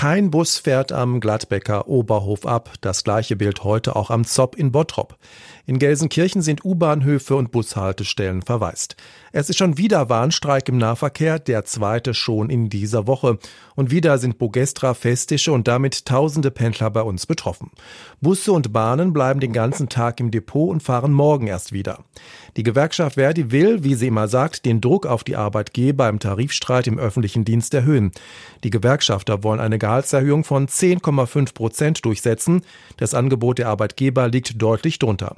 Kein Bus fährt am Gladbecker Oberhof ab. Das gleiche Bild heute auch am Zopp in Bottrop. In Gelsenkirchen sind U-Bahnhöfe und Bushaltestellen verwaist. Es ist schon wieder Warnstreik im Nahverkehr, der zweite schon in dieser Woche. Und wieder sind Bogestra, Festische und damit tausende Pendler bei uns betroffen. Busse und Bahnen bleiben den ganzen Tag im Depot und fahren morgen erst wieder. Die Gewerkschaft Verdi will, wie sie immer sagt, den Druck auf die Arbeitgeber im Tarifstreit im öffentlichen Dienst erhöhen. Die Gewerkschafter wollen eine Gehaltserhöhung von 10,5 Prozent durchsetzen. Das Angebot der Arbeitgeber liegt deutlich drunter.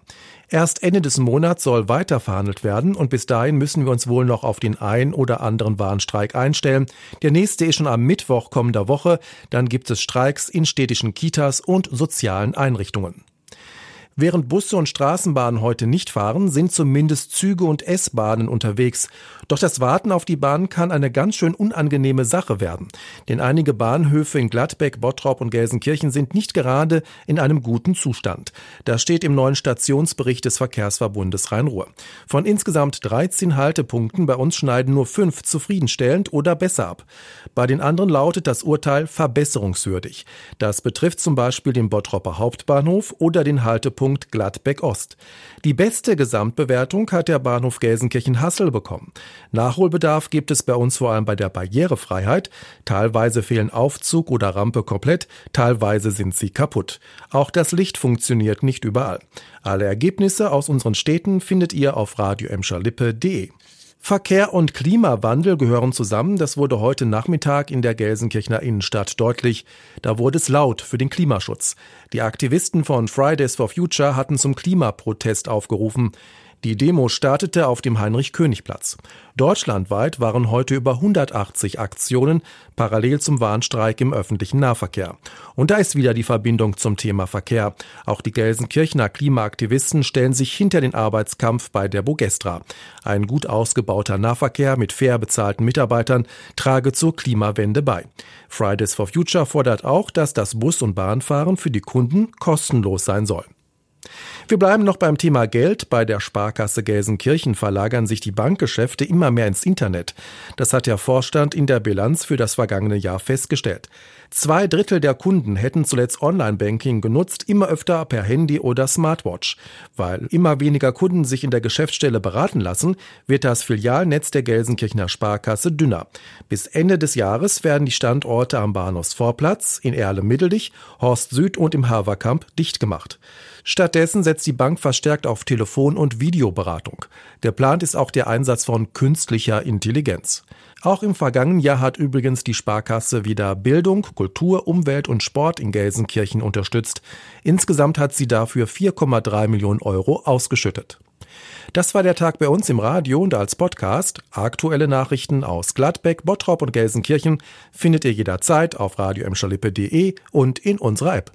Erst Ende des Monats soll weiter verhandelt werden und bis dahin müssen wir uns wohl noch auf den ein oder anderen Warnstreik einstellen. Der nächste ist schon am Mittwoch kommender Woche. Dann gibt es Streiks in städtischen Kitas und sozialen Einrichtungen. Während Busse und Straßenbahnen heute nicht fahren, sind zumindest Züge und S-Bahnen unterwegs. Doch das Warten auf die Bahn kann eine ganz schön unangenehme Sache werden. Denn einige Bahnhöfe in Gladbeck, Bottrop und Gelsenkirchen sind nicht gerade in einem guten Zustand. Das steht im neuen Stationsbericht des Verkehrsverbundes Rhein-Ruhr. Von insgesamt 13 Haltepunkten bei uns schneiden nur fünf zufriedenstellend oder besser ab. Bei den anderen lautet das Urteil verbesserungswürdig. Das betrifft zum Beispiel den Bottropper Hauptbahnhof oder den Haltepunkt Treffpunkt Gladbeck Ost. Die beste Gesamtbewertung hat der Bahnhof Gelsenkirchen-Hassel bekommen. Nachholbedarf gibt es bei uns vor allem bei der Barrierefreiheit. Teilweise fehlen Aufzug oder Rampe komplett, teilweise sind sie kaputt. Auch das Licht funktioniert nicht überall. Alle Ergebnisse aus unseren Städten findet ihr auf radioemscherlippe.de. Verkehr und Klimawandel gehören zusammen. Das wurde heute Nachmittag in der Gelsenkirchener Innenstadt deutlich. Da wurde es laut für den Klimaschutz. Die Aktivisten von Fridays for Future hatten zum Klimaprotest aufgerufen. Die Demo startete auf dem Heinrich-König-Platz. Deutschlandweit waren heute über 180 Aktionen parallel zum Warnstreik im öffentlichen Nahverkehr. Und da ist wieder die Verbindung zum Thema Verkehr. Auch die Gelsenkirchener Klimaaktivisten stellen sich hinter den Arbeitskampf bei der Bogestra. Ein gut ausgebauter Nahverkehr mit fair bezahlten Mitarbeitern trage zur Klimawende bei. Fridays for Future fordert auch, dass das Bus- und Bahnfahren für die Kunden kostenlos sein soll. Wir bleiben noch beim Thema Geld. Bei der Sparkasse Gelsenkirchen verlagern sich die Bankgeschäfte immer mehr ins Internet. Das hat der Vorstand in der Bilanz für das vergangene Jahr festgestellt. Zwei Drittel der Kunden hätten zuletzt Online-Banking genutzt, immer öfter per Handy oder Smartwatch. Weil immer weniger Kunden sich in der Geschäftsstelle beraten lassen, wird das Filialnetz der Gelsenkirchener Sparkasse dünner. Bis Ende des Jahres werden die Standorte am Bahnhofsvorplatz, in Erle-Middelich, Horst Süd und im Haverkamp dicht gemacht. Stattdessen setzt die Bank verstärkt auf Telefon- und Videoberatung. Geplant ist auch der Einsatz von künstlicher Intelligenz. Auch im vergangenen Jahr hat übrigens die Sparkasse wieder Bildung, Kultur, Umwelt und Sport in Gelsenkirchen unterstützt. Insgesamt hat sie dafür 4,3 Millionen Euro ausgeschüttet. Das war der Tag bei uns im Radio und als Podcast. Aktuelle Nachrichten aus Gladbeck, Bottrop und Gelsenkirchen findet ihr jederzeit auf radio und in unserer App.